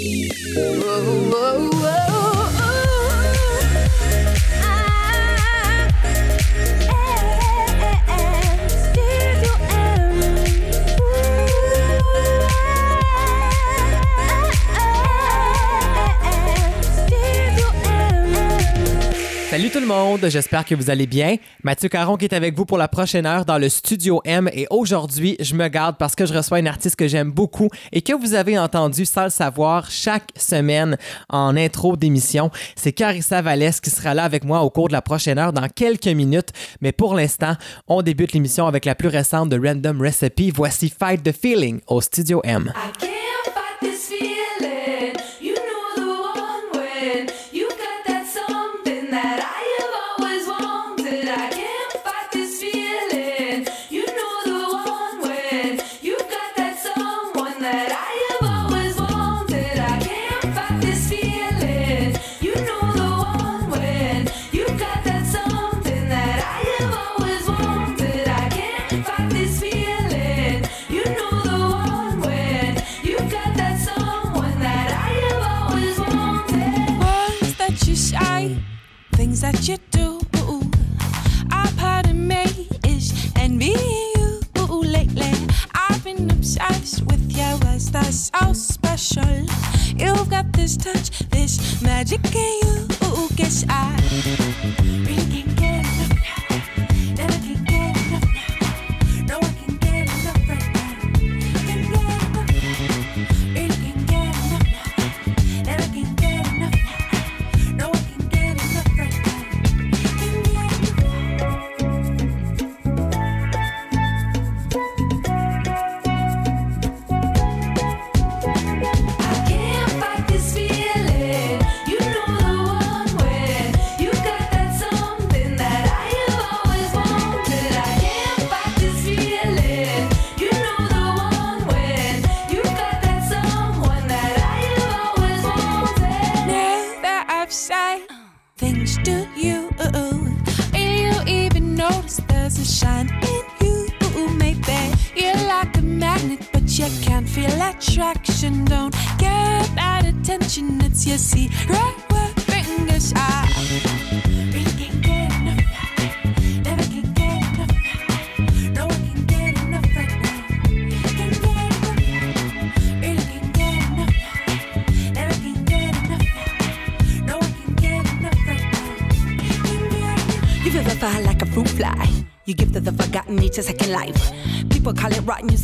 Música j'espère que vous allez bien. Mathieu Caron qui est avec vous pour la prochaine heure dans le Studio M et aujourd'hui, je me garde parce que je reçois une artiste que j'aime beaucoup et que vous avez entendu sans le savoir chaque semaine en intro d'émission. C'est Carissa Vallès qui sera là avec moi au cours de la prochaine heure dans quelques minutes. Mais pour l'instant, on débute l'émission avec la plus récente de Random Recipe. Voici Fight the Feeling au Studio M. that you do. A part of me is envying you lately. I've been obsessed with your words, they're so special. You've got this touch, this magic in you. Guess I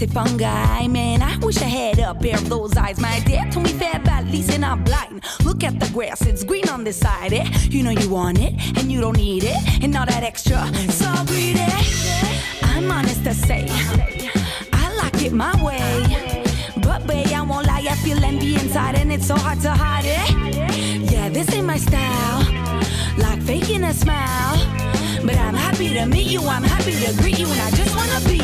say fungi. Man, I wish I had a pair of those eyes. My dad told me fair bad, least and I'm blind. Look at the grass, it's green on this side. Eh? You know you want it, and you don't need it. And all that extra, so greedy. I'm honest to say, I like it my way. But babe, I won't lie, I feel envy inside, and it's so hard to hide it. Yeah, this ain't my style. Like faking a smile. But I'm happy to meet you, I'm happy to greet you, and I just wanna be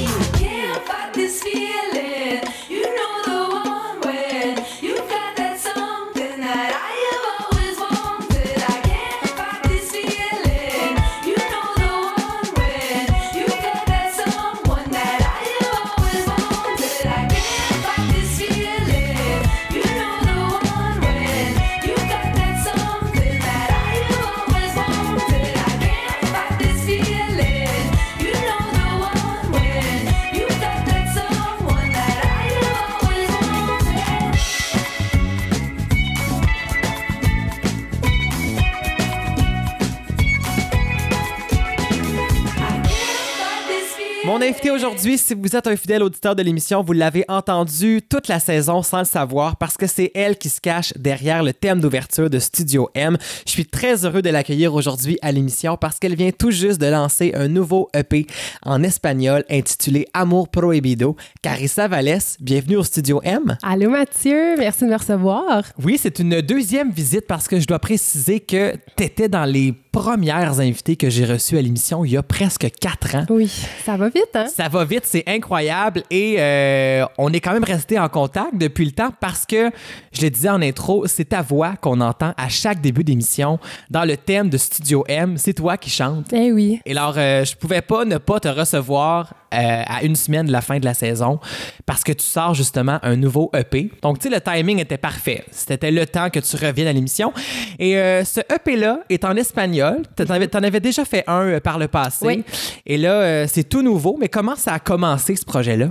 aujourd'hui, si vous êtes un fidèle auditeur de l'émission, vous l'avez entendu toute la saison sans le savoir parce que c'est elle qui se cache derrière le thème d'ouverture de Studio M. Je suis très heureux de l'accueillir aujourd'hui à l'émission parce qu'elle vient tout juste de lancer un nouveau EP en espagnol intitulé Amour Prohibido. Carissa Vallès, bienvenue au Studio M. Allô Mathieu, merci de me recevoir. Oui, c'est une deuxième visite parce que je dois préciser que tu étais dans les premières invitées que j'ai reçues à l'émission il y a presque quatre ans. Oui, ça va vite, hein? Ça va vite, c'est incroyable et euh, on est quand même resté en contact depuis le temps parce que, je le disais en intro, c'est ta voix qu'on entend à chaque début d'émission dans le thème de Studio M. C'est toi qui chantes. Eh oui. Et alors, euh, je pouvais pas ne pas te recevoir euh, à une semaine de la fin de la saison parce que tu sors justement un nouveau EP. Donc, tu sais, le timing était parfait. C'était le temps que tu reviennes à l'émission. Et euh, ce EP-là est en espagnol. Tu en avais, t'en avais déjà fait un euh, par le passé. Oui. Et là, c'est tout nouveau. Mais comment ça a commencé, ce projet-là?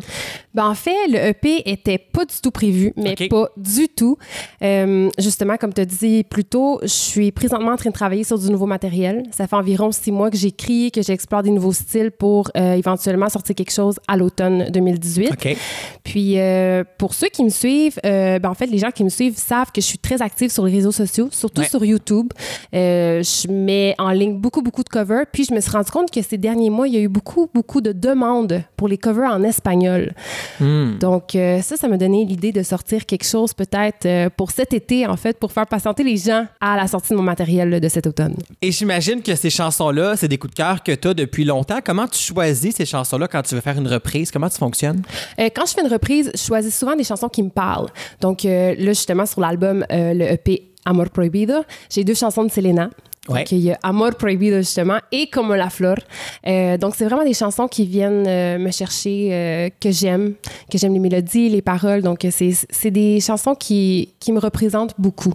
Ben, en fait, le EP était pas du tout prévu, mais pas du tout. Justement, comme tu as dit plus tôt, je suis présentement en train de travailler sur du nouveau matériel. Ça fait environ six mois que j'écris, que j'explore des nouveaux styles pour éventuellement sortir quelque chose à l'automne 2018. OK. Puis euh, pour ceux qui me suivent, euh, ben, en fait, les gens qui me suivent savent que je suis très active sur les réseaux sociaux, surtout Ouais. sur YouTube. Euh, je mets en ligne beaucoup, beaucoup de covers. Puis je me suis rendu compte que ces derniers mois, il y a eu beaucoup, beaucoup de demandes pour les covers en espagnol. Hmm. Donc ça, ça m'a donné l'idée de sortir quelque chose peut-être pour cet été, en fait, pour faire patienter les gens à la sortie de mon matériel là, de cet automne. Et j'imagine que ces chansons-là, c'est des coups de cœur que tu as depuis longtemps. Comment tu choisis ces chansons-là quand tu veux faire une reprise? Comment tu fonctionnes? Euh, quand je fais une reprise, je choisis souvent des chansons qui me parlent. Donc euh, là, justement, sur l'album, euh, le EP Amor Prohibido, j'ai deux chansons de Selena. Ouais. Donc, il y a Amor Prohibido, justement, et Como la Flor. Euh, donc, c'est vraiment des chansons qui viennent euh, me chercher, euh, que j'aime, que j'aime les mélodies, les paroles. Donc, c'est c'est des chansons qui, qui me représentent beaucoup.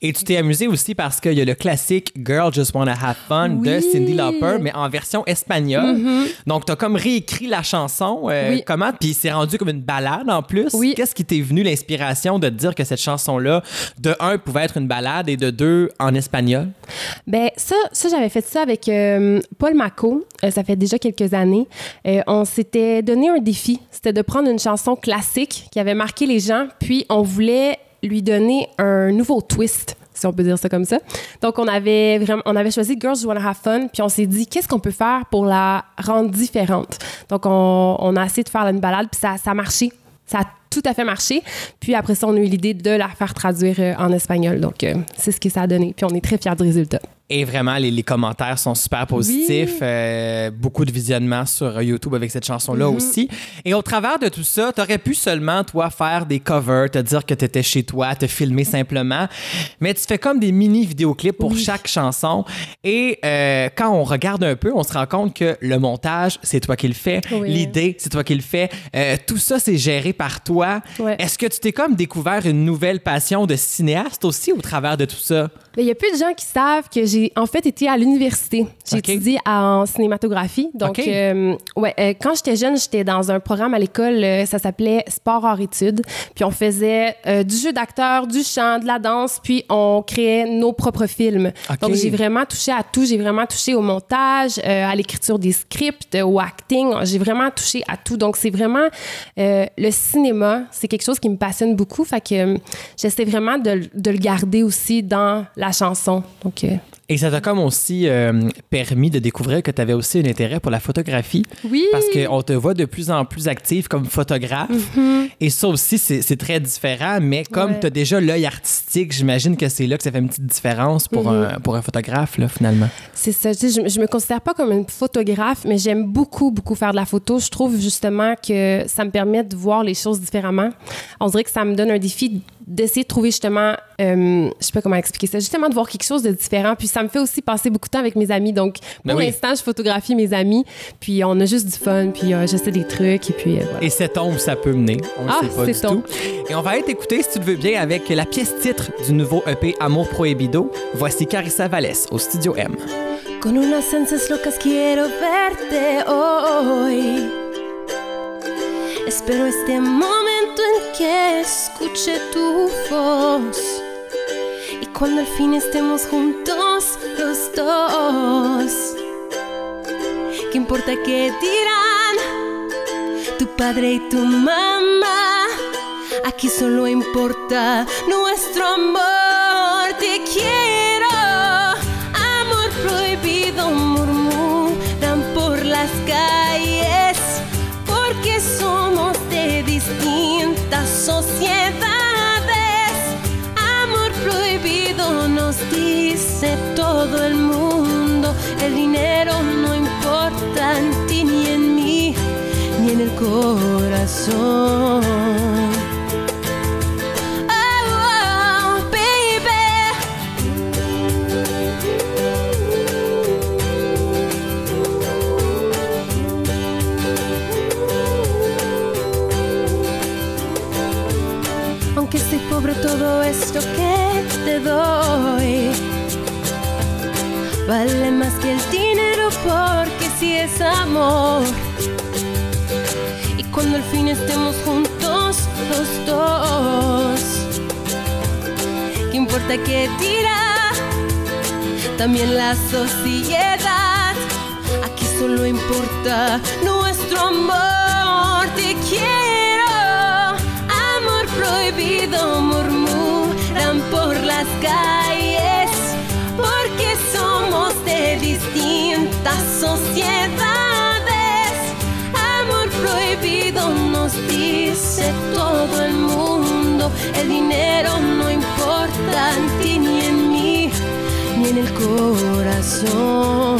Et tu t'es amusé aussi parce qu'il y a le classique Girl Just Wanna Have Fun de Oui. Mm-hmm. Cindy Lauper, mais en version espagnole. Donc, tu as comme réécrit la chanson. euh, Oui. Comment? Puis c'est rendu comme une balade en plus. Oui. Qu'est-ce qui t'est venu l'inspiration de te dire que cette chanson-là, de un, pouvait être une balade et de deux, en espagnol? Ben ça, ça j'avais fait ça avec euh, Paul Macco. Euh, ça fait déjà quelques années. On s'était donné un défi. C'était de prendre une chanson classique qui avait marqué les gens, puis on voulait lui donner un nouveau twist si on peut dire ça comme ça. Donc, on avait vraiment, on avait choisi Girls Wanna Have Fun, puis on s'est dit, qu'est-ce qu'on peut faire pour la rendre différente? Donc, on, a essayé de faire une balade, puis ça, ça a marché. Ça tout à fait marché. Puis après ça, on a eu l'idée de la faire traduire euh, en espagnol. Donc, euh, c'est ce que ça a donné. Puis on est très fiers du résultat. Et vraiment, les, les commentaires sont super positifs. Euh, beaucoup de visionnements sur YouTube avec cette chanson-là Mm-hmm. aussi. Et au travers de tout ça, tu aurais pu seulement, toi, faire des covers, te dire que tu étais chez toi, te filmer simplement. Mais tu fais comme des mini vidéoclips pour chaque chanson. Et euh, quand on regarde un peu, on se rend compte que le montage, c'est toi qui le fais. Oui. L'idée, c'est toi qui le fais. Euh, tout ça, c'est géré par toi. Ouais. Est-ce que tu t'es comme découvert une nouvelle passion de cinéaste aussi au travers de tout ça? Il y a peu de gens qui savent que j'ai en fait été à l'université. J'ai étudié en cinématographie. Donc, euh, ouais, euh, quand j'étais jeune, j'étais dans un programme à l'école, euh, ça s'appelait Sport hors études. Puis on faisait du jeu d'acteur, du chant, de la danse, puis on créait nos propres films. Donc, j'ai vraiment touché à tout. J'ai vraiment touché au montage, à l'écriture des scripts, au acting. J'ai vraiment touché à tout. Donc, c'est vraiment le cinéma, c'est quelque chose qui me passionne beaucoup. Euh, j'essaie vraiment de, le garder aussi dans la chanson. Euh, Et ça t'a comme aussi euh, permis de découvrir que tu avais aussi un intérêt pour la photographie. oui. Parce qu'on te voit de plus en plus active comme photographe. Et ça aussi, c'est très différent. Mais comme Ouais. tu as déjà l'œil artistique, j'imagine que c'est là que ça fait une petite différence pour, un, pour un photographe, là, finalement. C'est ça. Sais, je, je me considère pas comme une photographe, mais j'aime beaucoup, beaucoup faire de la photo. Je trouve justement que ça me permet de voir les choses différemment. On dirait que ça me donne un défi d'essayer de trouver justement, euh, je sais pas comment expliquer ça, justement de voir quelque chose de différent. Puis ça me fait aussi passer beaucoup de temps avec mes amis. Donc, Ben pour oui. l'instant, je photographie mes amis, puis on a juste du fun, puis euh, j'essaie des trucs, et puis euh, voilà. Et cette ombre, ça peut mener. On ne Ah, sait pas du c'est tout. Et on va être écouté, si tu le veux bien, avec la pièce titre du nouveau EP Amour Prohibido. Voici Carissa Vallès au Studio M. Con unas ansias locas quiero verte hoy. Espero este momento en que escuche tu voz. Cuando al fin estemos juntos los dos. ¿Qué importa qué dirán tu padre y tu mamá? Aquí solo importa nuestro amor. Te quiero, corazón. Oh, oh, Aunque estoy pobre todo esto que te doy vale más que el dinero porque si es amor cuando al fin estemos juntos los dos, ¿qué importa qué dirá? También la sociedad. Aquí solo importa nuestro amor. Te quiero, amor prohibido, murmuran por las calles, porque somos de distintas sociedades. Nos dice todo el mundo. El dinero no importa en ti ni en mí, ni en el corazón.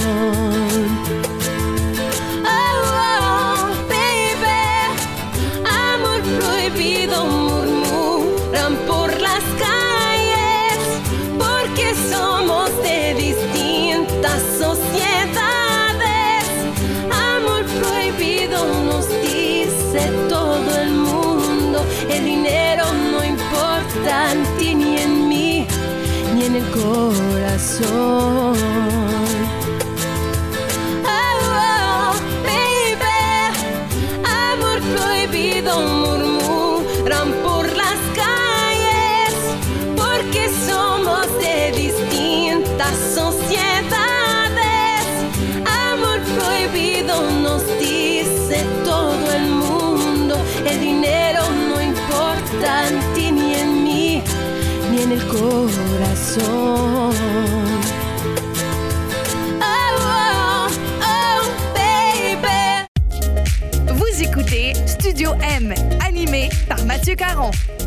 so Mathieu Caron.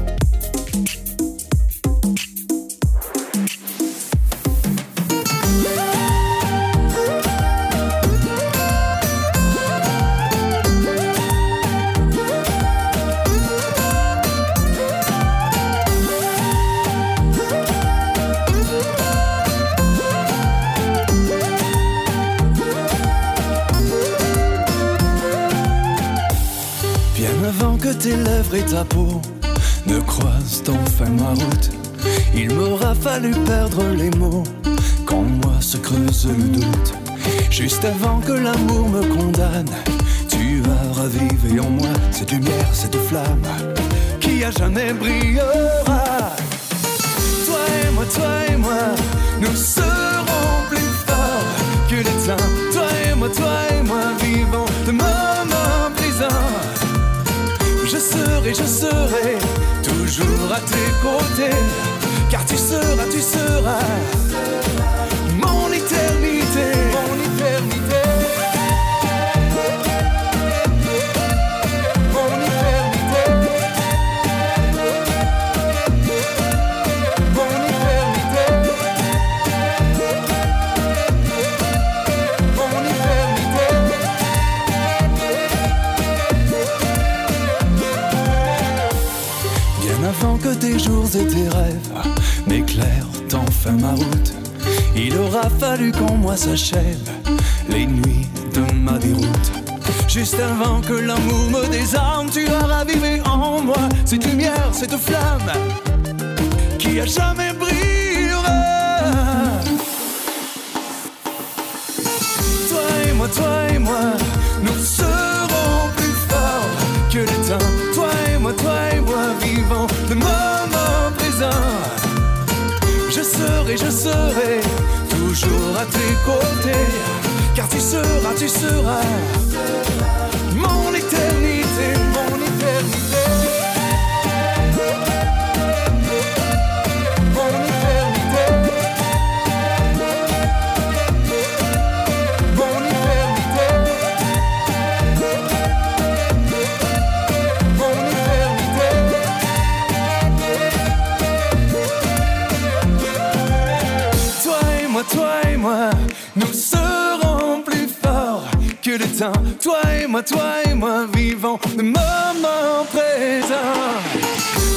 Ta peau ne croisent enfin ma route, il m'aura fallu perdre les mots quand moi se creuse le doute. Juste avant que l'amour me condamne, tu as ravivé en moi cette lumière, cette flamme qui à jamais brillera. Toi et moi, toi et moi, nous serons serai, je serai toujours à tes côtés, car tu seras, tu seras tes jours et tes rêves n'éclairent enfin ma route, il aura fallu qu'en moi s'achève les nuits de ma déroute. Juste avant que l'amour me désarme, tu as ravivé en moi cette lumière, cette flamme qui a jamais brillera. Toi et moi, toi et moi, Serai, je serai toujours à tes côtés, car tu seras, tu seras toi et moi, vivons le moment présent.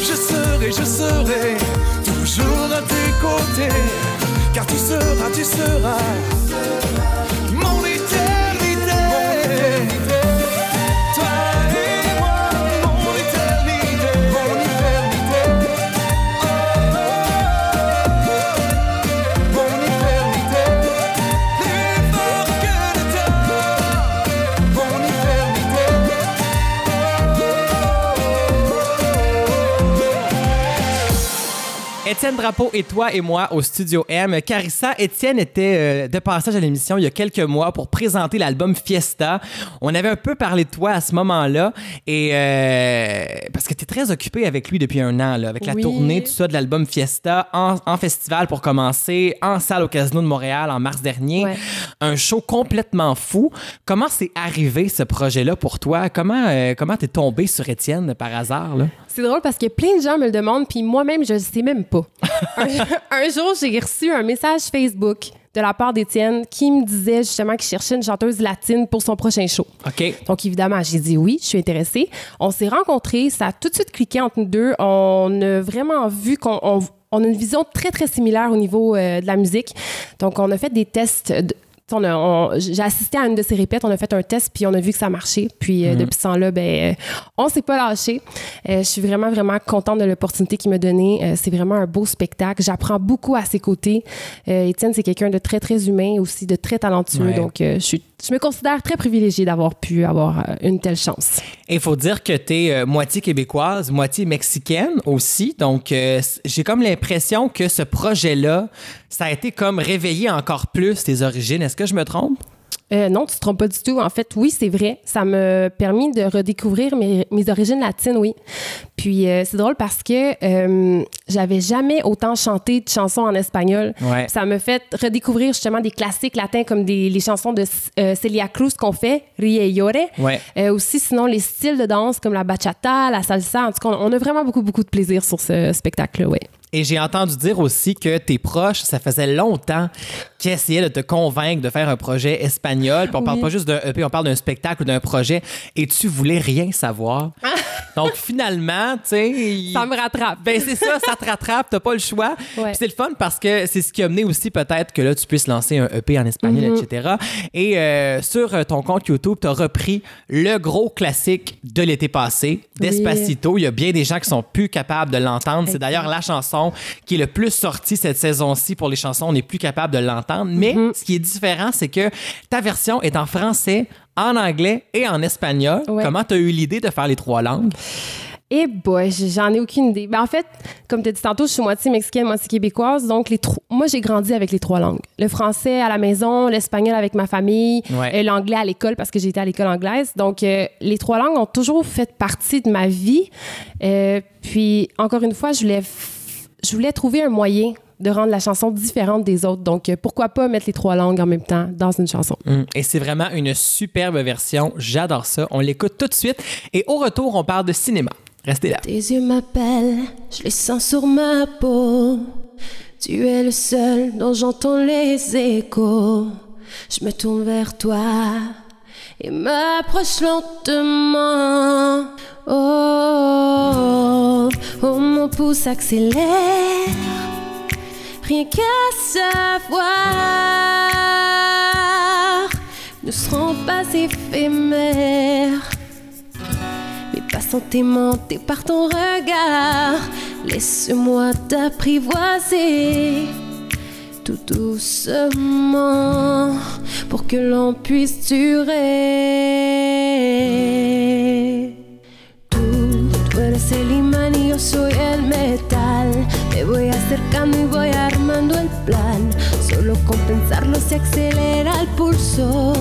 Je serai, je serai toujours à tes côtés, car tu seras, tu seras Étienne Drapeau et toi et moi au Studio M. Carissa, Étienne était euh, de passage à l'émission il y a quelques mois pour présenter l'album Fiesta. On avait un peu parlé de toi à ce moment-là et euh, parce que tu es très occupé avec lui depuis un an, là, avec la Oui. tournée, tout ça de l'album Fiesta, en, en festival pour commencer, en salle au Casino de Montréal en mars dernier. Ouais. Un show complètement fou. Comment c'est arrivé ce projet-là pour toi? Comment euh, comment t'es tombé sur Étienne par hasard? Là? C'est drôle parce que plein de gens me le demandent, puis moi-même, je ne sais même pas. un, un jour, j'ai reçu un message Facebook de la part d'Étienne qui me disait justement qu'il cherchait une chanteuse latine pour son prochain show. OK. Donc, évidemment, j'ai dit oui, je suis intéressée. On s'est rencontrés, ça a tout de suite cliqué entre nous deux. On a vraiment vu qu'on on- on a une vision très, très similaire au niveau euh, de la musique. Donc, on a fait des tests. On a- on- j'ai assisté à une de ses répètes, on a fait un test, puis on a vu que ça marchait. Puis euh, depuis ce temps-là, ben, euh, on s'est pas lâché. Euh, je suis vraiment, vraiment contente de l'opportunité qu'il m'a donnée. Euh, c'est vraiment un beau spectacle. J'apprends beaucoup à ses côtés. Étienne, c'est quelqu'un de très, très humain, aussi de très talentueux. Ouais. Donc, je, suis, je me considère très privilégiée d'avoir pu avoir une telle chance. Il faut dire que tu es moitié québécoise, moitié mexicaine aussi. Donc, j'ai comme l'impression que ce projet-là, ça a été comme réveiller encore plus tes origines. Est-ce que je me trompe? Euh, non, tu te trompes pas du tout. En fait, oui, c'est vrai. Ça m'a permis de redécouvrir mes, mes origines latines, oui. Puis euh, c'est drôle parce que euh, j'avais jamais autant chanté de chansons en espagnol. Ouais. Ça m'a fait redécouvrir justement des classiques latins comme des, les chansons de euh, Celia Cruz qu'on fait, Rie y Llore. Ouais. Aussi, sinon, les styles de danse comme la bachata, la salsa. En tout cas, on a vraiment beaucoup, beaucoup de plaisir sur ce spectacle-là, oui. Et j'ai entendu dire aussi que tes proches, ça faisait longtemps qu'ils essayaient de te convaincre de faire un projet espagnol. Puis on parle pas juste d'un EP, on parle d'un spectacle ou d'un projet. Et tu voulais rien savoir. Donc finalement, tu sais. Ça me rattrape. Ben c'est ça, ça te rattrape, t'as pas le choix. Ouais. Puis c'est le fun parce que c'est ce qui a mené aussi peut-être que là tu puisses lancer un EP en espagnol, etc. Et euh, sur euh, ton compte YouTube, t'as repris le gros classique de l'été passé, Oui. Despacito. Il y a bien des gens qui sont plus capables de l'entendre. C'est d'ailleurs la chanson qui est le plus sortie cette saison-ci pour les chansons. On n'est plus capable de l'entendre. Mais Mhm. ce qui est différent, c'est que ta version est en français, en anglais et en espagnol. Ouais. Comment t'as eu l'idée de faire les trois langues? Et boy, j'en ai aucune idée. Ben, en fait, comme tu as dit tantôt, je suis moitié mexicaine, moitié québécoise. Donc, les moi, j'ai grandi avec les trois langues. Le français à la maison, l'espagnol avec ma famille, Ouais. l'anglais à l'école parce que j'ai été à l'école anglaise. Donc, euh, les trois langues ont toujours fait partie de ma vie. Euh, puis, encore une fois, je voulais, je voulais trouver un moyen de rendre la chanson différente des autres. Donc, euh, pourquoi pas mettre les trois langues en même temps dans une chanson? Mm. Et c'est vraiment une superbe version. J'adore ça. On l'écoute tout de suite. Et au retour, on parle de cinéma. Restez là. Tes yeux m'appellent, je les sens sur ma peau. Tu es le seul dont j'entends les échos. Je me tourne vers toi et m'approche lentement. Oh, oh, mon pouce accélère. Rien qu'à savoir, nous serons pas éphémères. Mais pas sentimenté par ton regard. Laisse-moi t'apprivoiser tout doucement pour que l'on puisse durer. El imán y yo soy el metal. Me voy acercando y voy armando el plan. Solo con pensarlo se acelera el pulso.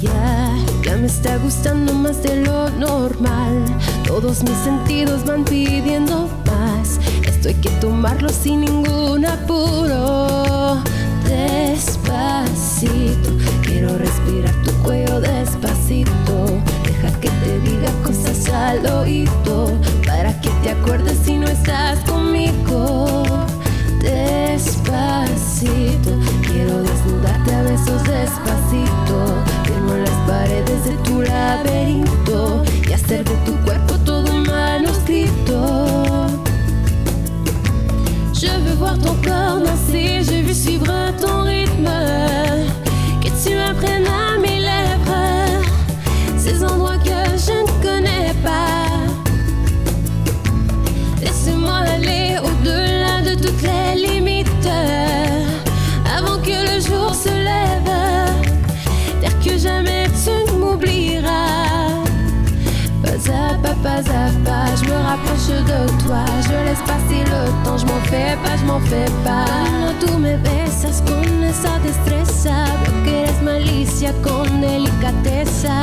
Ya, ya me está gustando más de lo normal. Todos mis sentidos van pidiendo más. Esto hay que tomarlo sin ningún apuro. Despacito, quiero respirar tu cuello despacito. Diga cosas al oído. Para que te acuerdes si no estás conmigo. Despacito, quiero desnudarte a besos despacito. Firmo las paredes de tu laberinto y hacer de tu cuerpo todo un manuscrito. Je veux voir ton corps danser, je veux suivre ton rythme. Que tu apprennes Pas à pas, pas rapproche de toi. Je laisse passer le temps, je m'en fais pas, je m'en fais pas. Cuando tú me besas con esa destreza, veo que eres malicia con delicadeza.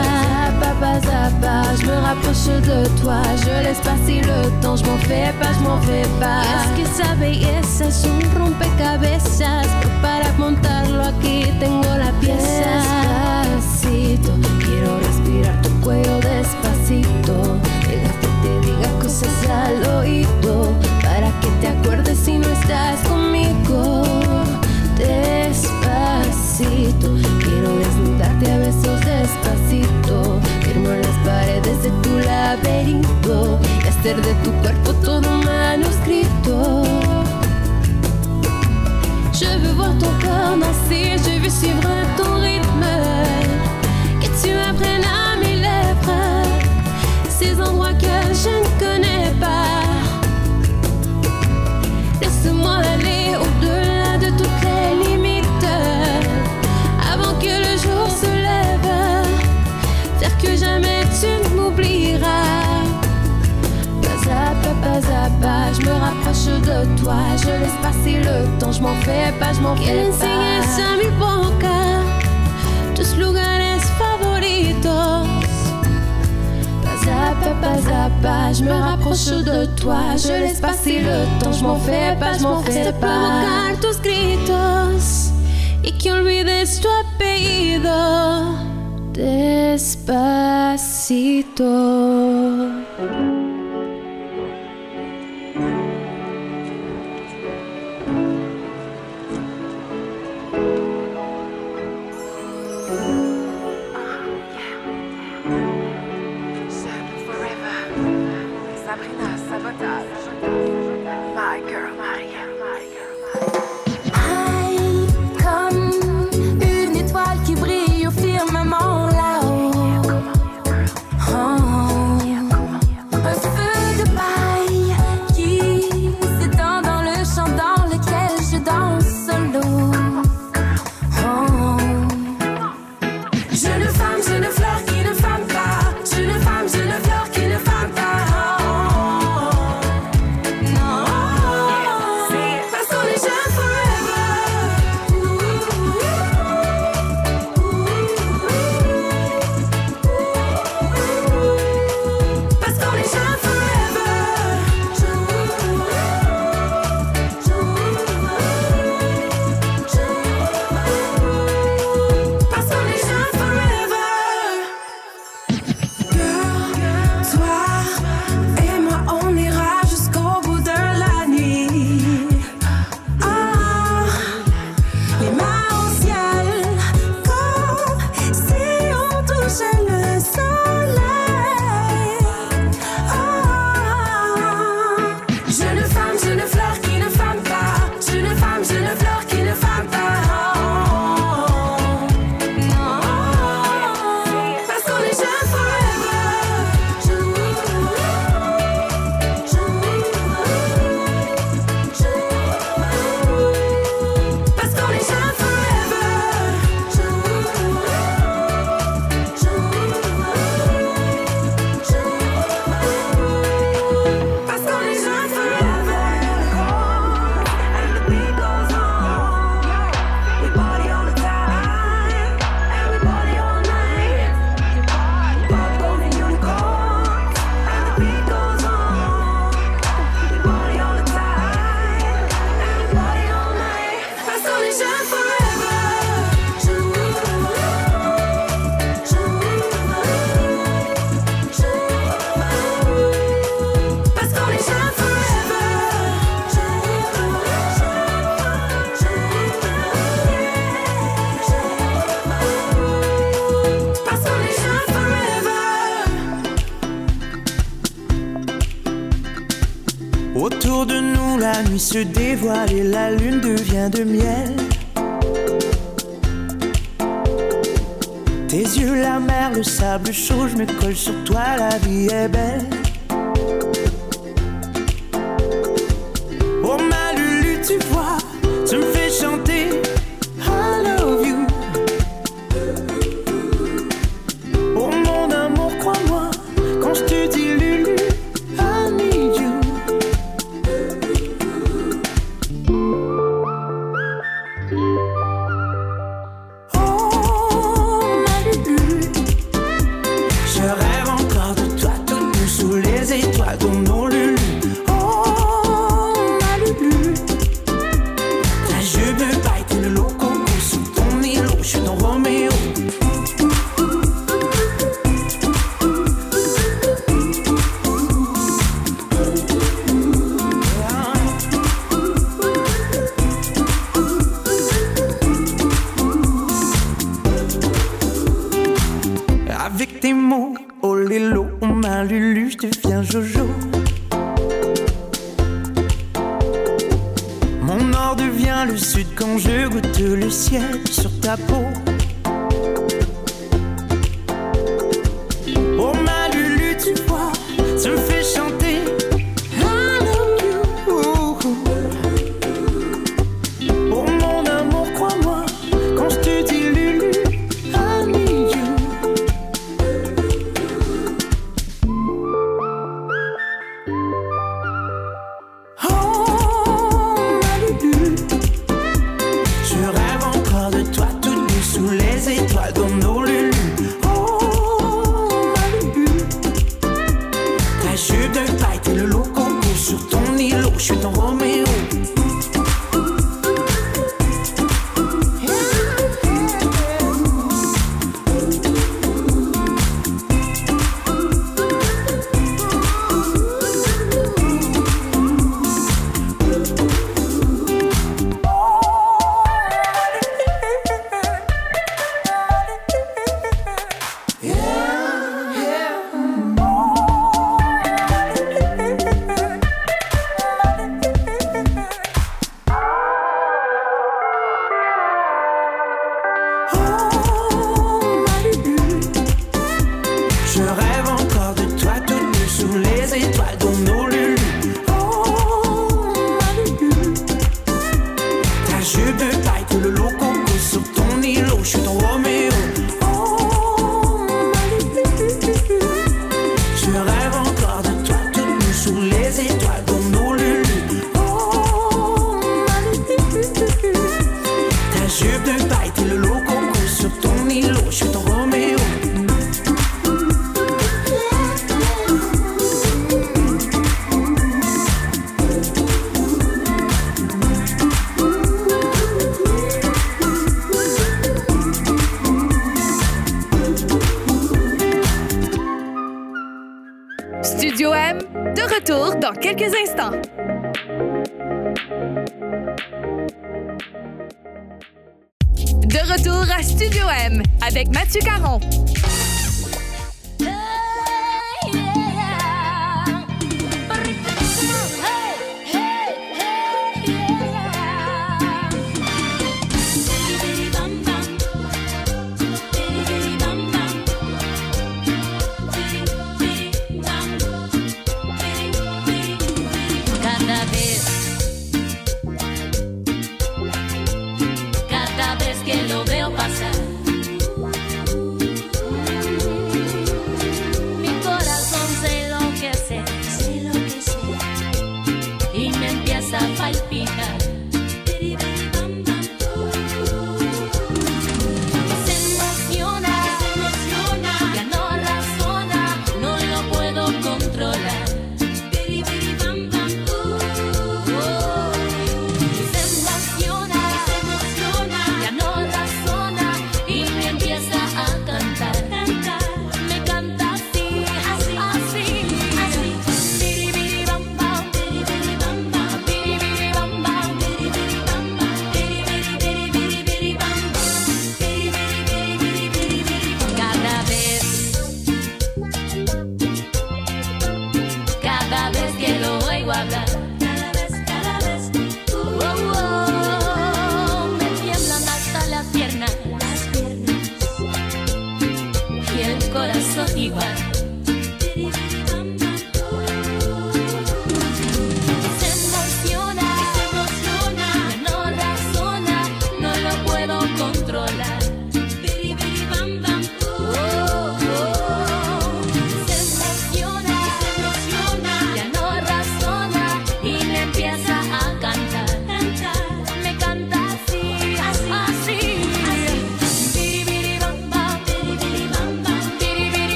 Zapa, zapa, je me rapproche de toi. Je laisse passer le temps, je m'en fais pas, je m'en fais pas. Es que esa belleza es un rompecabezas, para montarlo aquí tengo la pieza. Despacito, quiero respirar tu cuello despacito. Al oído para que te acuerdes si no estás conmigo. Despacito, quiero desnudarte a besos despacito. Firmar las paredes de tu laberinto y hacer de tu cuerpo todo un manuscrito. Je veux voir ton corps danser, je veux suivre de toi. Je laisse passer le temps, je m'en fais pas, je m'en fais pas. a mi boca tus lugares favoritos. Pas à pas, pas à pas, je me rapproche de toi. Je laisse passer le temps, je m'en fais pas, je m'en fais pas. provocar tus gritos y que olvides tu apellido. Despacito. De miel. Tes yeux, la mer, le sable chaud, je me colle sur toi,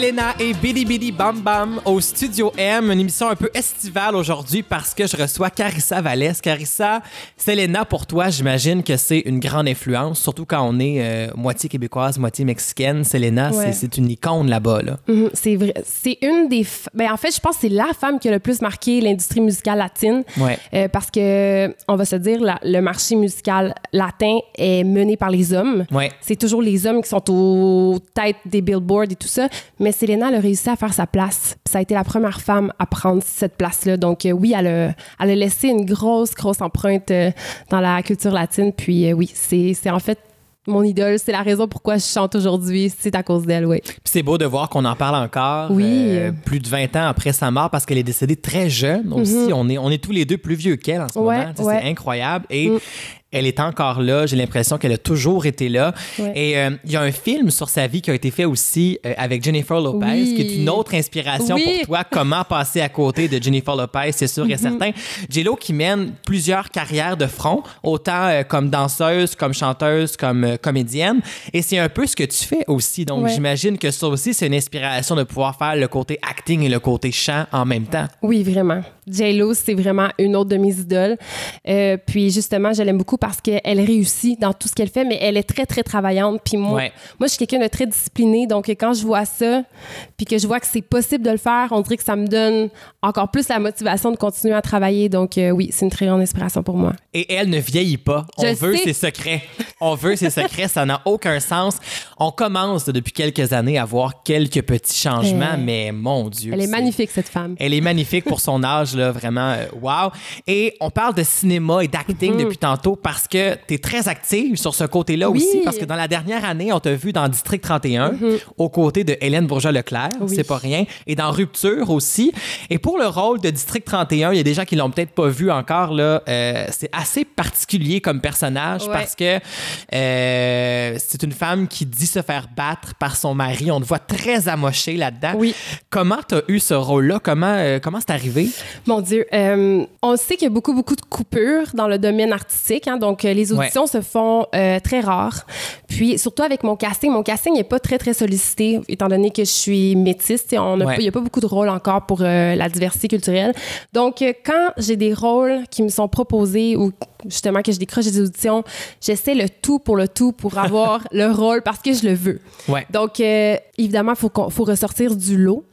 Selena et Bidi Bidi Bam Bam au Studio M, une émission un peu estivale aujourd'hui parce que je reçois Carissa Vallès. Carissa, Selena, pour toi, j'imagine que c'est une grande influence, surtout quand on est euh, moitié québécoise, moitié mexicaine. Selena, Ouais. c'est- une icône là-bas. Là. Mhm, c'est vrai. C'est une des. f- Ben, en fait, je pense que c'est la femme qui a le plus marqué l'industrie musicale latine. Ouais. Euh, parce que, on va se dire, la- le marché musical latin est mené par les hommes. Ouais. C'est toujours les hommes qui sont aux têtes des billboards et tout ça. Mais Selena, elle a réussi à faire sa place. Puis ça a été la première femme à prendre cette place-là. Donc, euh, oui, elle a, elle a laissé une grosse, grosse empreinte euh, dans la culture latine. Puis, euh, oui, c'est en fait mon idole. C'est la raison pourquoi je chante aujourd'hui. C'est à cause d'elle, oui. Puis c'est beau de voir qu'on en parle encore Oui. euh, plus de 20 ans après sa mort parce qu'elle est décédée très jeune aussi. On, est, on est tous les deux plus vieux qu'elle en ce Mhm. Ouais, moment. Ouais. C'est incroyable. Et Mm. Elle est encore là. J'ai l'impression qu'elle a toujours été là. Ouais. Et euh, il y a un film sur sa vie qui a été fait aussi euh, avec Jennifer Lopez, Oui. qui est une autre inspiration Oui. pour toi. Comment passer à côté de Jennifer Lopez, c'est sûr et Mm-hmm. certain. J-Lo qui mène plusieurs carrières de front, autant euh, comme danseuse, comme chanteuse, comme comédienne. Et c'est un peu ce que tu fais aussi. Donc, Ouais. j'imagine que ça aussi, c'est une inspiration de pouvoir faire le côté acting et le côté chant en même temps. Oui, vraiment. J-Lo, c'est vraiment une autre de mes idoles. Euh, puis justement, je l'aime beaucoup parce qu'elle réussit dans tout ce qu'elle fait, mais elle est très, très travaillante. Puis moi, Ouais. moi, je suis quelqu'un de très discipliné. Donc, quand je vois ça, puis que je vois que c'est possible de le faire, on dirait que ça me donne encore plus la motivation de continuer à travailler. Donc, euh, oui, c'est une très grande inspiration pour moi. Et elle ne vieillit pas. On Je veut sais. ses secrets. On veut ses secrets. Ça n'a aucun sens. On commence depuis quelques années à voir quelques petits changements, Euh, mais mon Dieu. Elle est magnifique, cette femme. Elle est magnifique pour son âge, là, vraiment, euh, wow. Et on parle de cinéma et d'acting depuis tantôt parce que tu es très active sur ce côté-là. Oui. aussi, parce que dans la dernière année, on t'a vu dans District 31, aux côtés de Hélène Bourgeois-Leclerc. Oui. c'est pas rien, et dans Rupture aussi. Et pour le rôle de District 31, il y a des gens qui l'ont peut-être pas vu encore, là, euh, c'est assez particulier comme personnage Ouais. parce que euh, c'est une femme qui dit se faire battre par son mari. On te voit très amoché là-dedans. Oui. Comment tu as eu ce rôle-là? Comment euh, comment c'est arrivé? Mon Dieu, euh, on sait qu'il y a beaucoup, beaucoup de coupures dans le domaine artistique. hein, donc, euh, les auditions se font euh, très rares. Puis, surtout avec mon casting, mon casting n'est pas très, très sollicité, étant donné que je suis métisse. on Ouais. Il n'y a pas beaucoup de rôles encore pour euh, la diversité culturelle. Donc, quand j'ai des rôles qui me sont proposés ou justement que je décroche des auditions, j'essaie le tout pour le tout pour avoir le rôle parce que je le veux. Ouais. Donc, évidemment, il faut, ressortir du lot.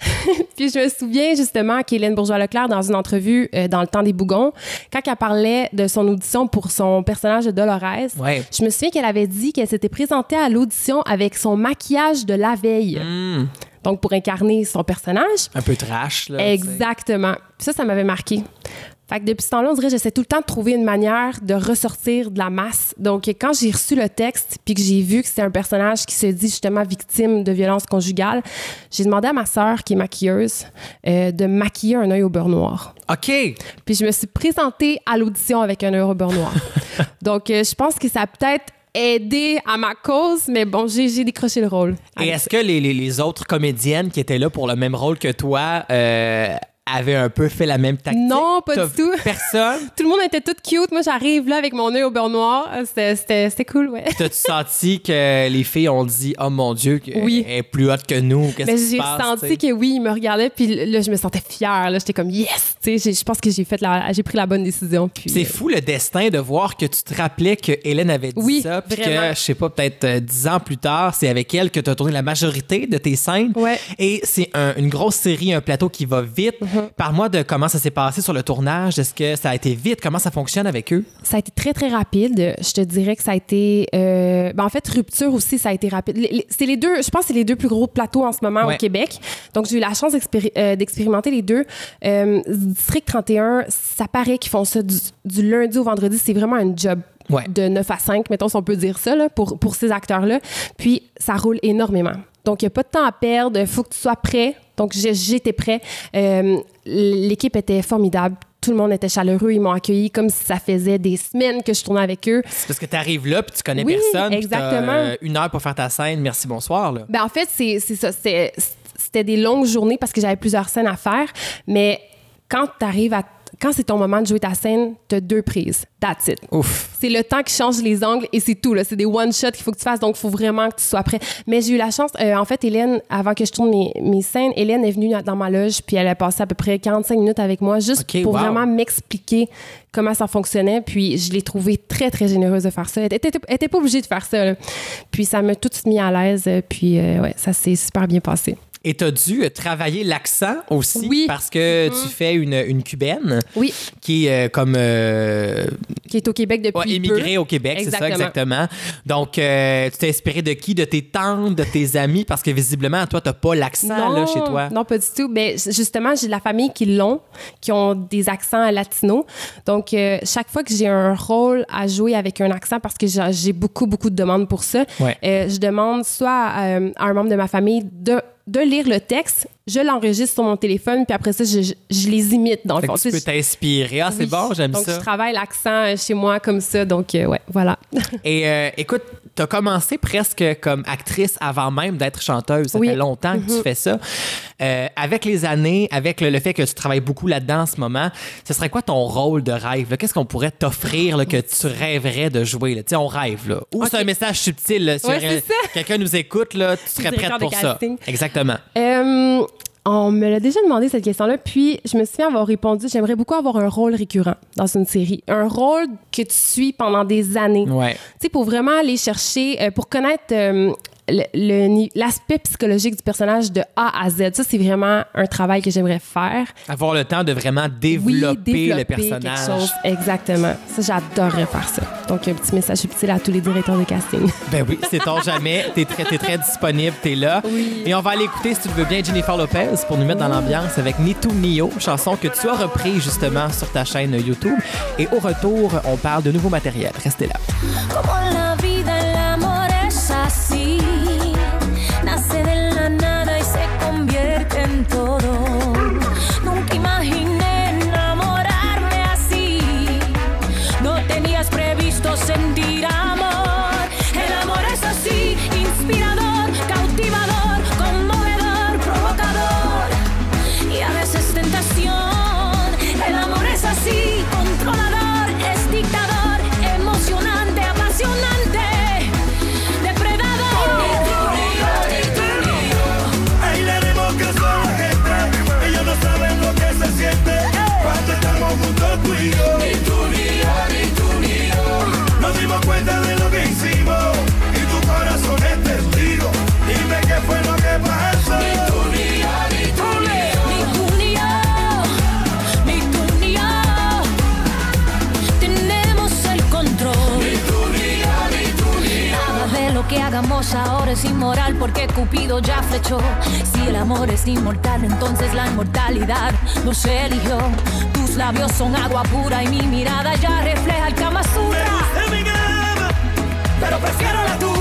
Puis je me souviens justement qu'Hélène Dans une entrevue euh, dans Le Temps des Bougons, quand elle parlait de son audition pour son personnage de Dolores, Ouais. je me souviens qu'elle avait dit qu'elle s'était présentée à l'audition avec son maquillage de la veille. Hmm. Donc, pour incarner son personnage. Un peu trash, là. Exactement. Ça, ça m'avait marqué. Fait que depuis ce temps-là, on dirait que j'essaie tout le temps de trouver une manière de ressortir de la masse. Donc, quand j'ai reçu le texte puis que j'ai vu que c'était un personnage qui se dit justement victime de violence conjugale, j'ai demandé à ma sœur, qui est maquilleuse, euh, de maquiller un œil au beurre noir. OK. Puis je me suis présentée à l'audition avec un œil au beurre noir. Donc, euh, je pense que ça a peut-être aidé à ma cause, mais bon, j'ai j'ai décroché le rôle. Et est-ce que les, les- les autres comédiennes qui étaient là pour le même rôle que toi euh, avaient un peu fait la même tactique? Non, pas du tout. Personne? Tout le monde était tout cute. Moi, j'arrive là avec mon œil au beurre noir. C'était- cool, ouais. T'as-tu senti que les filles ont dit Oh mon Dieu, Oui. est plus haute que nous? Qu'est-ce j'ai sais? que oui, il me regardait, puis là, je me sentais fière. Là, j'étais comme yes, tu sais. j'ai- Je pense que j'ai fait la, j'ai pris la bonne décision. C'est euh, fou le destin de voir que tu te rappelais que Hélène avait dit Oui, ça, puis que, je sais pas, peut-être euh, dix ans plus tard, c'est avec elle que tu as tourné la majorité de tes scènes. Ouais. Et c'est un- une grosse série, un plateau qui va vite. Mm-hmm. Parle-moi de comment ça s'est passé sur le tournage. Est-ce que ça a été vite? Comment ça fonctionne avec eux? Ça a été très, très rapide. Je te dirais que ça a été. euh, ben, en fait, Rupture aussi, ça a été rapide. C'est les deux, je pense que c'est les deux plus gros plateaux en ce moment Ouais. au Québec. Donc, j'ai eu la chance euh, d'expérimenter les deux. Euh, District 31, ça paraît qu'ils font ça du, du lundi au vendredi. C'est vraiment un job. Ouais. De 9 à 5, mettons, si on peut dire ça, là, pour, pour ces acteurs-là. Puis, ça roule énormément. Donc, il n'y a pas de temps à perdre. Il faut que tu sois prêt. Donc, j'étais prêt. Euh, L'équipe était formidable. Tout le monde était chaleureux. Ils m'ont accueilli comme si ça faisait des semaines que je tournais avec eux. C'est parce que tu arrives là, puis tu connais Oui, personne. exactement. euh, une heure pour faire ta scène. Merci, bonsoir. Là. Ben, en fait, c'est ça. C'était des longues journées parce que j'avais plusieurs scènes à faire. Mais quand tu arrives à. Quand c'est ton moment de jouer ta scène, tu as deux prises. That's it. Ouf. C'est le temps qui change les angles et c'est tout. C'est des one-shots qu'il faut que tu fasses. Donc, il faut vraiment que tu sois prêt. Mais j'ai eu la chance. euh, en fait, Hélène, avant que je tourne mes, mes scènes, Hélène est venue dans ma loge puis elle a passé à peu près 45 minutes avec moi juste pour wow. vraiment m'expliquer comment ça fonctionnait. Puis, je l'ai trouvée très, très généreuse de faire ça. Elle était, elle était pas obligée de faire ça. là. Puis, ça m'a tout de suite mis à l'aise. euh, Puis, euh, ouais, ça s'est super bien passé. Et tu as dû travailler l'accent aussi Oui. parce que Mhm. tu fais une, une cubaine Oui, qui est euh, comme euh, qui est au Québec depuis ouais, immigrée peu. au Québec, c'est ça Exactement. Donc, euh, tu t'es inspiré de qui? De tes tantes, de tes amis? Parce que visiblement, toi, t'as pas l'accent chez toi. Non, pas du tout. Mais justement, j'ai de la famille qui l'ont, qui ont des accents latinos. Donc, chaque fois que j'ai un rôle à jouer avec un accent, parce que j'ai beaucoup, beaucoup de demandes pour ça, Ouais. je demande soit euh, à un membre de ma famille de, de lire le texte, je l'enregistre sur mon téléphone, puis après ça, je, les imite dans le Fait fond. que tu peux t'inspirer. Ah, c'est oui. bon, j'aime Donc, ça. je travaille l'accent euh, chez moi comme ça. Donc, euh, ouais, voilà. Et euh, écoute, tu as commencé presque comme actrice avant même d'être chanteuse. Ça Oui. fait longtemps que tu Mhm. fais ça. Euh, avec les années, avec le, le fait que tu travailles beaucoup là-dedans en ce moment, ce serait quoi ton rôle de rêve? Qu'est-ce qu'on pourrait t'offrir que tu rêverais de jouer? là? Tu sais, on rêve. Là. Ou c'est Ok. un message subtil. là. Si Ouais, c'est quelqu'un nous écoute, là, tu serais prête pour ça. Exactement. On me l'a déjà demandé cette question-là, puis je me souviens avoir répondu j'aimerais beaucoup avoir un rôle récurrent dans une série. Un rôle que tu suis pendant des années. Ouais. Tu sais, pour vraiment aller chercher, euh, pour connaître euh, l'aspect psychologique du personnage de A à Z. Ça, c'est vraiment un travail que j'aimerais faire. Avoir le temps de vraiment développer, oui, le développer personnage. quelque chose. Exactement. Ça, j'adorerais faire ça. Donc, un petit message subtil à tous les directeurs de casting. Ben oui, c'est ton jamais. T'es très, t'es très disponible, t'es là. Et on va aller écouter, si tu le veux bien, Jennifer Lopez pour nous mettre dans l'ambiance avec Ni Tu Nio, chanson que tu as repris justement sur ta chaîne YouTube. Et au retour, on parle de nouveau matériel. Restez là. Así. Es inmoral porque Cupido ya flechó. Si el amor es inmortal, entonces la inmortalidad nos eligió. Tus labios son agua pura y mi mirada ya refleja el Kama Sutra. pero prefiero la tuya.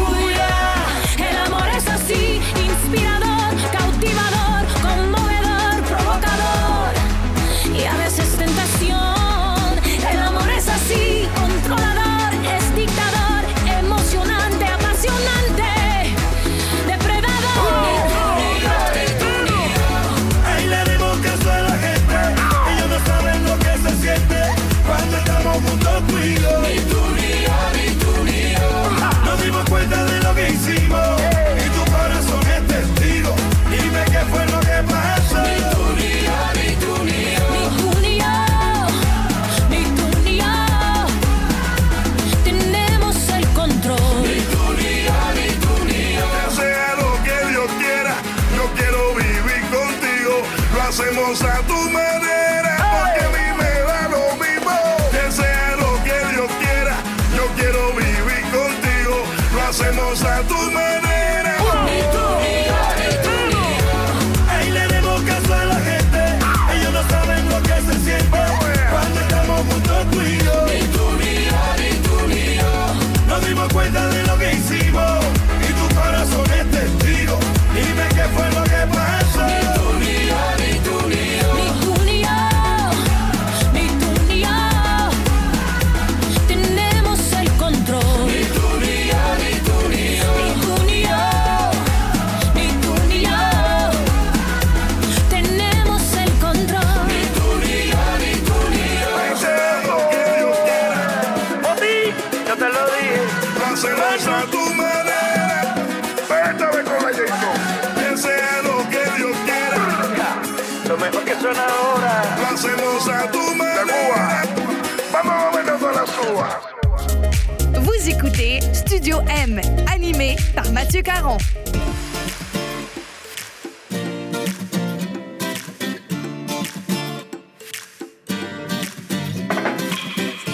Caron.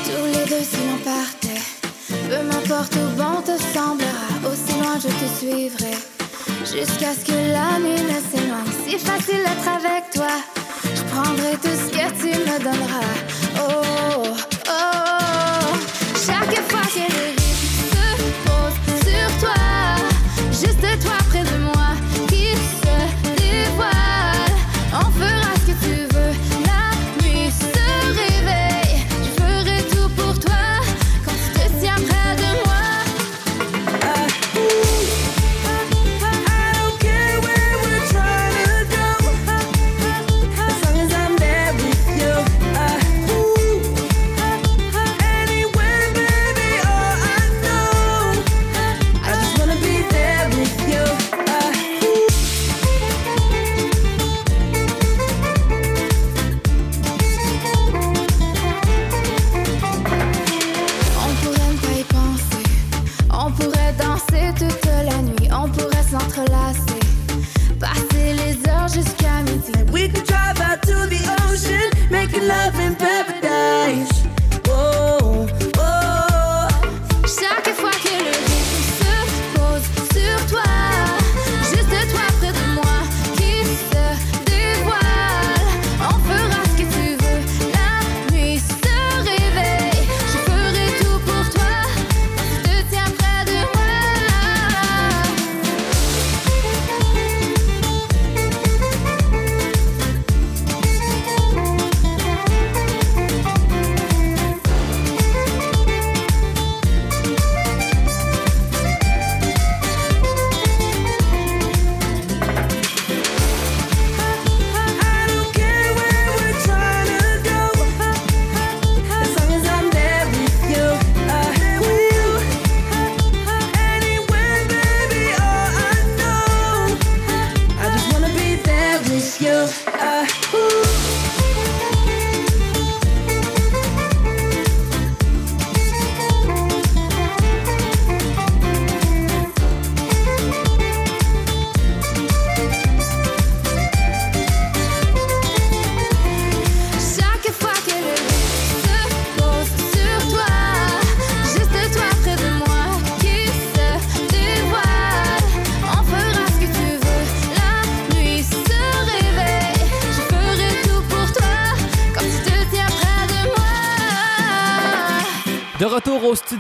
Tous les deux si l'on partait Peu m'importe où bon te semblera Aussi loin je te suivrai Jusqu'à ce que la nuit ne s'éloigne Si facile d'être avec toi Je prendrai tout ce que tu me donneras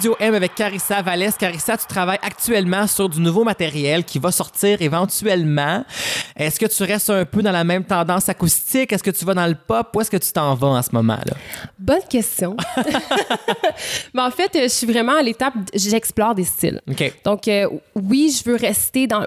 studio M avec Carissa Vallès. Carissa, tu travailles actuellement sur du nouveau matériel qui va sortir éventuellement. Est-ce que tu restes un peu dans la même tendance acoustique? Est-ce que tu vas dans le pop? Où est-ce que tu t'en vas en ce moment-là? Bonne question. Mais en fait, euh, je suis vraiment à l'étape, j'explore des styles. OK. Donc, euh, oui, je veux rester dans,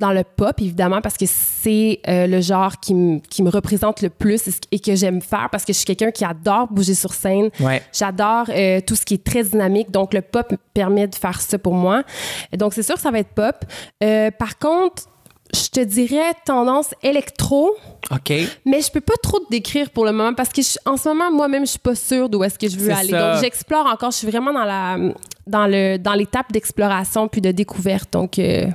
dans le pop, évidemment, parce que c'est euh, le genre qui, m- qui me représente le plus et que j'aime faire parce que je suis quelqu'un qui adore bouger sur scène. Ouais. J'adore euh, tout ce qui est très dynamique. Donc, le pop me permet de faire ça pour moi. Donc, c'est sûr que ça va être pop. Euh, par contre, je te dirais tendance électro. OK. Mais je peux pas trop te décrire pour le moment parce que je- en ce moment, moi-même, je suis pas sûre d'où est-ce que je veux aller. ça. Donc, j'explore encore. Je suis vraiment dans la dans le dans l'étape d'exploration puis de découverte. Donc, euh,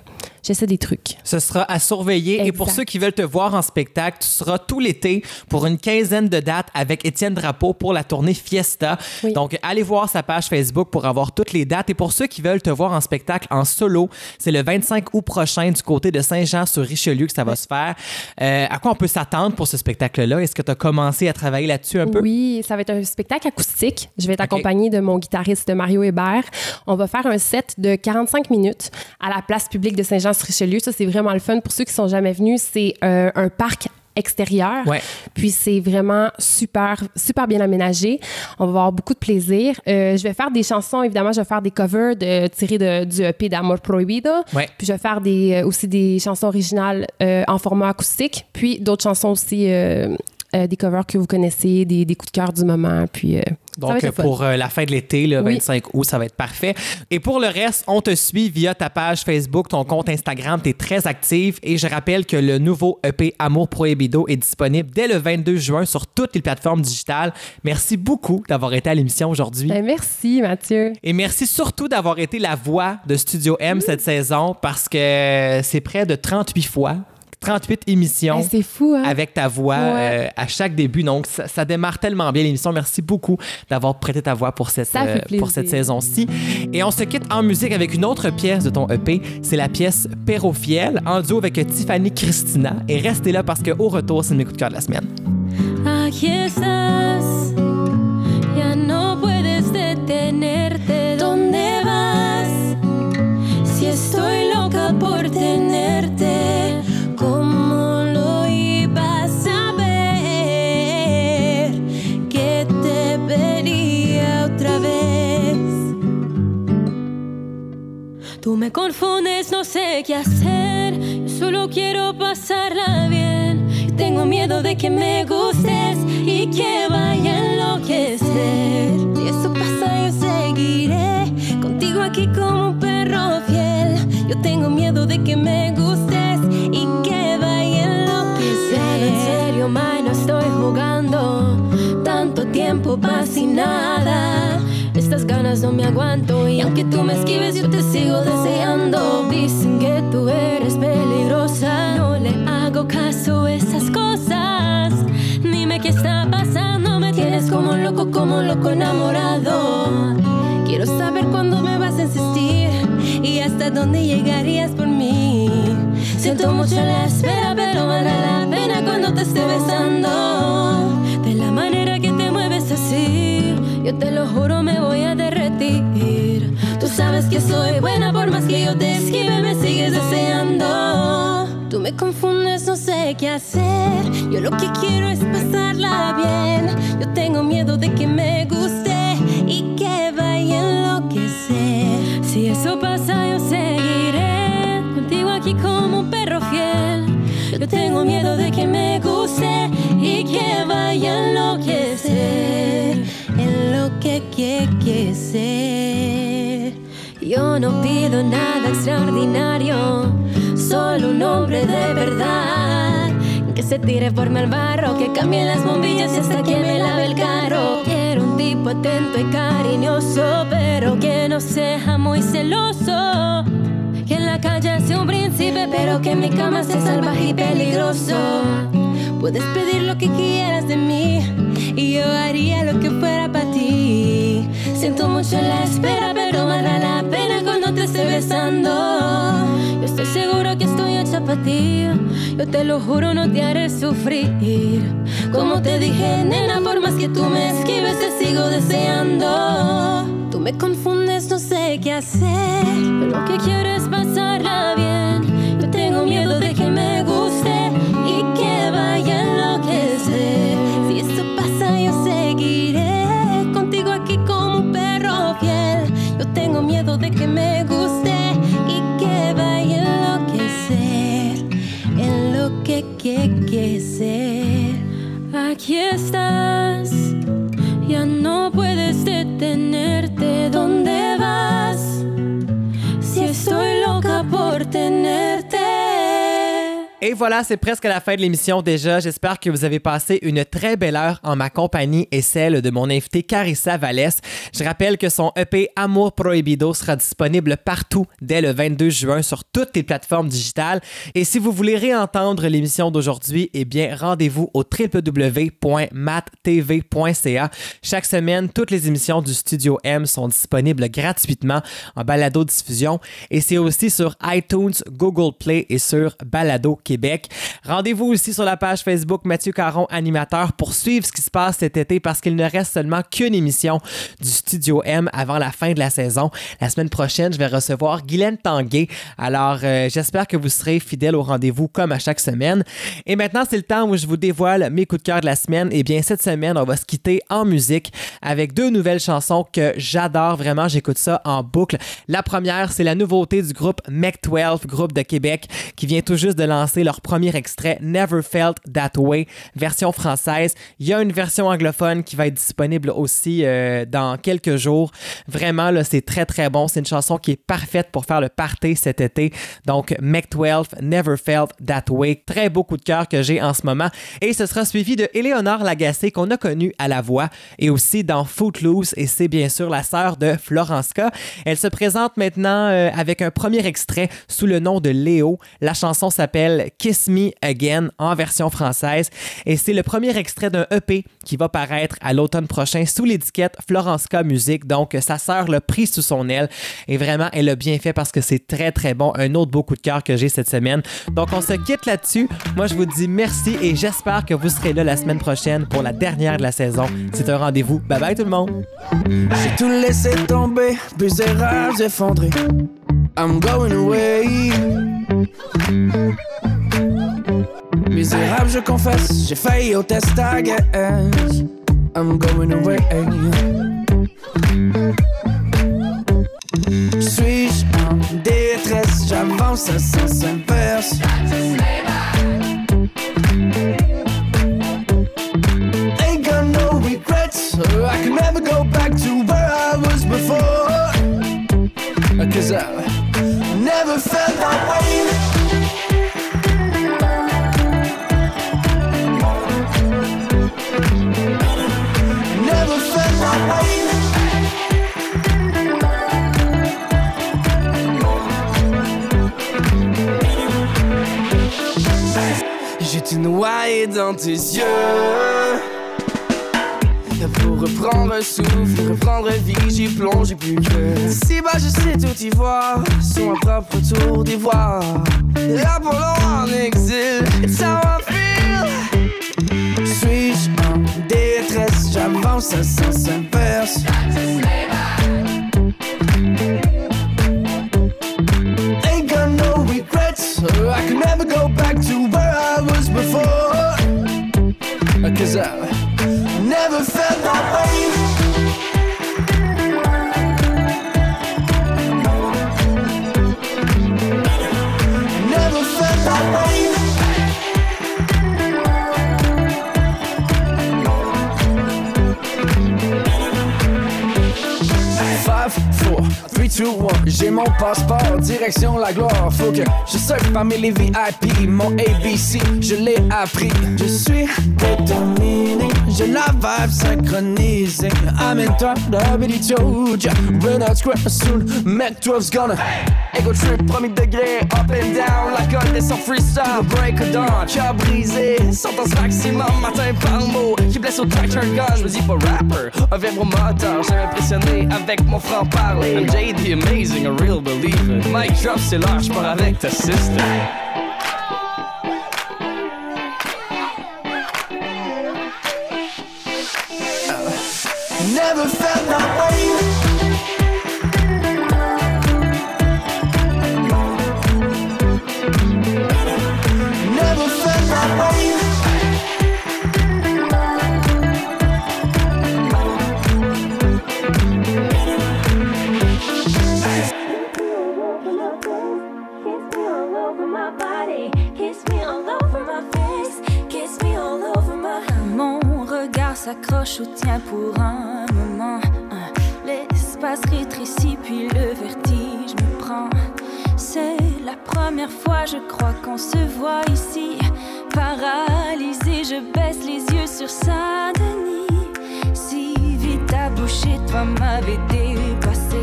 j'essaie des trucs. Ce sera à surveiller. Et pour ceux qui veulent te voir en spectacle, tu seras tout l'été pour une quinzaine de dates avec Étienne Drapeau pour la tournée Fiesta. Oui. Donc, allez voir sa page Facebook pour avoir toutes les dates. Et pour ceux qui veulent te voir en spectacle en solo, c'est le 25 août prochain du côté de Saint-Jean-sur-Richelieu que ça va se faire. Euh, à quoi on peut s'attendre pour ce spectacle-là? Est-ce que tu as commencé à travailler là-dessus un peu? Oui, ça va être un spectacle acoustique. Je vais être OK. accompagnée de mon guitariste Mario Hébert. On va faire un set de 45 minutes à la place publique de Saint-Jean-sur-Richelieu. Ça, c'est vraiment le fun. Pour ceux qui sont jamais venus, c'est euh, un parc extérieur. Ouais. Puis c'est vraiment super, super bien aménagé. On va avoir beaucoup de plaisir. Euh, je vais faire des chansons, évidemment, je vais faire des covers de, tirées de, du EP d'Amor Prohibido. Ouais. Puis je vais faire des, euh, aussi des chansons originales euh, en format acoustique. Puis d'autres chansons aussi euh, euh, des covers que vous connaissez, des, des coups de cœur du moment. Puis, euh, Donc, pour euh, la fin de l'été, le Oui. 25 août, ça va être parfait. Et pour le reste, on te suit via ta page Facebook, ton compte Instagram. Tu es très active. Et je rappelle que le nouveau EP Amour Prohibido est disponible dès le 22 juin sur toutes les plateformes digitales. Merci beaucoup d'avoir été à l'émission aujourd'hui. Ben, merci, Mathieu. Et merci surtout d'avoir été la voix de Studio M cette saison parce que c'est près de 38 fois, 38 émissions c'est fou, hein? avec ta voix Ouais. euh, à chaque début. Donc, ça, ça démarre tellement bien l'émission. Merci beaucoup d'avoir prêté ta voix pour cette, euh, pour cette saison-ci. Et on se quitte en musique avec une autre pièce de ton EP. C'est la pièce Perrofiel en duo avec Tiffany Christina. Et restez là parce qu'au retour, c'est mes coups de cœur de la semaine. Estás, Tú me confundes, no sé qué hacer. Yo solo quiero pasarla bien. Tengo miedo de que me gustes y que vaya a enloquecer. Si eso pasa, yo seguiré contigo aquí como un perro fiel. Yo tengo miedo de que me gustes y que vaya a enloquecer. En serio, ma, no estoy jugando. Tanto tiempo pasa y nada. Me aguanto y aunque tú me esquives yo te sigo deseando. Dicen que tú eres peligrosa, no le hago caso a esas cosas. Dime qué está pasando, me tienes como un loco, como un loco enamorado. Quiero saber cuándo me vas a insistir y hasta dónde llegarías por mí. Siento mucho la espera, pero vale la pena cuando te esté besando. De la manera que te mueves así, yo te lo juro, me voy a derretir. Sabes que soy buena, por más que yo te esquive, me sigues deseando. Tú me confundes, no sé qué hacer. Yo lo que quiero es pasarla bien. Yo tengo miedo de que me guste y que vaya a enloquecer. Si eso pasa, yo seguiré contigo aquí como un perro fiel. Yo tengo miedo de que me guste y que vaya a enloquecer en lo que que que. Yo no pido nada extraordinario, solo un hombre de verdad. Que se tire por al barro, que cambie las bombillas y hasta que me lave el carro. Quiero un tipo atento y cariñoso, pero que no sea muy celoso. Que en la calle sea un príncipe, pero que en mi cama sea salvaje y peligroso. Puedes pedir lo que quieras de mí y yo haría lo que fuera para ti. Siento mucho la espera, pero vale la pena cuando te esté besando. Yo estoy seguro que estoy hecha para ti. Yo te lo juro, no te haré sufrir. Como te dije, nena, por más que tú me esquives, te sigo deseando. Tú me confundes, no sé qué hacer. Pero lo que quiero es pasarla Et voilà, c'est presque la fin de l'émission déjà. J'espère que vous avez passé une très belle heure en ma compagnie et celle de mon invité Carissa Vallès. Je rappelle que son EP Amour Prohibido sera disponible partout dès le 22 juin sur toutes les plateformes digitales. Et si vous voulez réentendre l'émission d'aujourd'hui, eh bien, rendez-vous au www.mattv.ca. Chaque semaine, toutes les émissions du Studio M sont disponibles gratuitement en balado-diffusion et c'est aussi sur iTunes, Google Play et sur Balado Rendez-vous aussi sur la page Facebook Mathieu Caron Animateur pour suivre ce qui se passe cet été parce qu'il ne reste seulement qu'une émission du Studio M avant la fin de la saison. La semaine prochaine, je vais recevoir Guylaine Tanguay. Alors, euh, j'espère que vous serez fidèles au rendez-vous comme à chaque semaine. Et maintenant, c'est le temps où je vous dévoile mes coups de cœur de la semaine. Et bien, cette semaine, on va se quitter en musique avec deux nouvelles chansons que j'adore vraiment. J'écoute ça en boucle. La première, c'est la nouveauté du groupe Mec 12, groupe de Québec, qui vient tout juste de lancer leur premier extrait Never Felt That Way, version française. Il y a une version anglophone qui va être disponible aussi euh, dans quelques jours. Vraiment, là, c'est très très bon. C'est une chanson qui est parfaite pour faire le party cet été. Donc, Mac 12, Never Felt That Way. Très beau coup de cœur que j'ai en ce moment. Et ce sera suivi de Éléonore Lagacé qu'on a connue à la voix et aussi dans Footloose. Et c'est bien sûr la sœur de Florence. Elle se présente maintenant euh, avec un premier extrait sous le nom de Léo. La chanson s'appelle Kiss Me Again en version française. Et c'est le premier extrait d'un EP qui va paraître à l'automne prochain sous l'étiquette Florence K Music. Donc, sa sœur l'a pris sous son aile. Et vraiment, elle a bien fait parce que c'est très, très bon. Un autre beau coup de cœur que j'ai cette semaine. Donc, on se quitte là-dessus. Moi, je vous dis merci et j'espère que vous serez là la semaine prochaine pour la dernière de la saison. C'est un rendez-vous. Bye bye tout le monde. J'ai tout laissé tomber, plusieurs rêves effondrés. I'm going away. Misérable, je confesse, j'ai failli au test à guess. I'm going away. Suis-je en détresse? J'avance à sens inverse. Cause I never felt that way. J'étais noyé dans tes yeux. Pour reprendre souffle, reprendre vie, j'y plonge plus que Si bas je sais tout y voir, sur un propre tour d'ivoire. Là pour en exil, it's how I feel Suis-je en détresse, j'avance à sens J'ai mon passeport, direction la gloire. Faut que je sorte parmi les VIP. Mon ABC, je l'ai appris. Je suis déterminé, j'ai la vibe synchronisée. Amène-toi d'Ability Georgia. We're not square soon. 12's gonna. Ego trip, premier degré, up and down. La colle descend freestyle, break a dawn. Cœur brisé, sentence maximum, matin par mot. Qui blesse au tractor gun, je me dis pas rapper. Un vibromoteur, j'ai impressionné avec mon franc-parler. I'm JD amazing, a real believer. Mike drop, c'est l'heure, je pars avec ta sister. Never felt that way. S'accroche au tien pour un moment. Hein, L'espace rétrécit, puis le vertige me prend. C'est la première fois, je crois, qu'on se voit ici. Paralysé, je baisse les yeux sur Saint-Denis. Si vite à boucher, toi m'avais dépassé.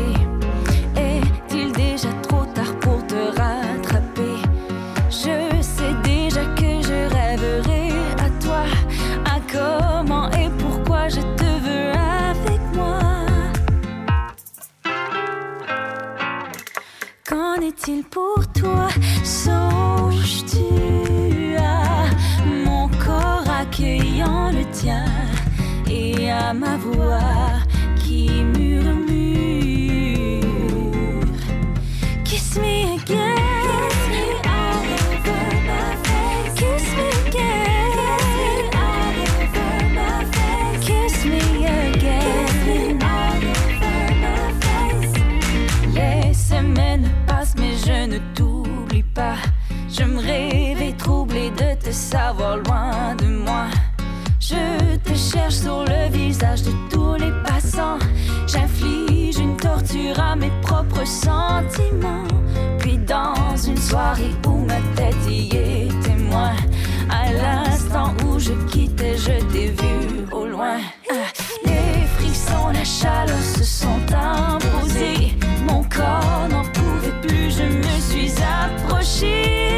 Est-il pour toi? Songes-tu à mon corps accueillant le tien et à ma voix? Savoir loin de moi. Je te cherche sur le visage de tous les passants. J'inflige une torture à mes propres sentiments. Puis dans une soirée où ma tête y est témoin, à l'instant où je quittais, je t'ai vu au loin. Les frissons, la chaleur se sont imposés. Mon corps n'en pouvait plus, je me suis approchée.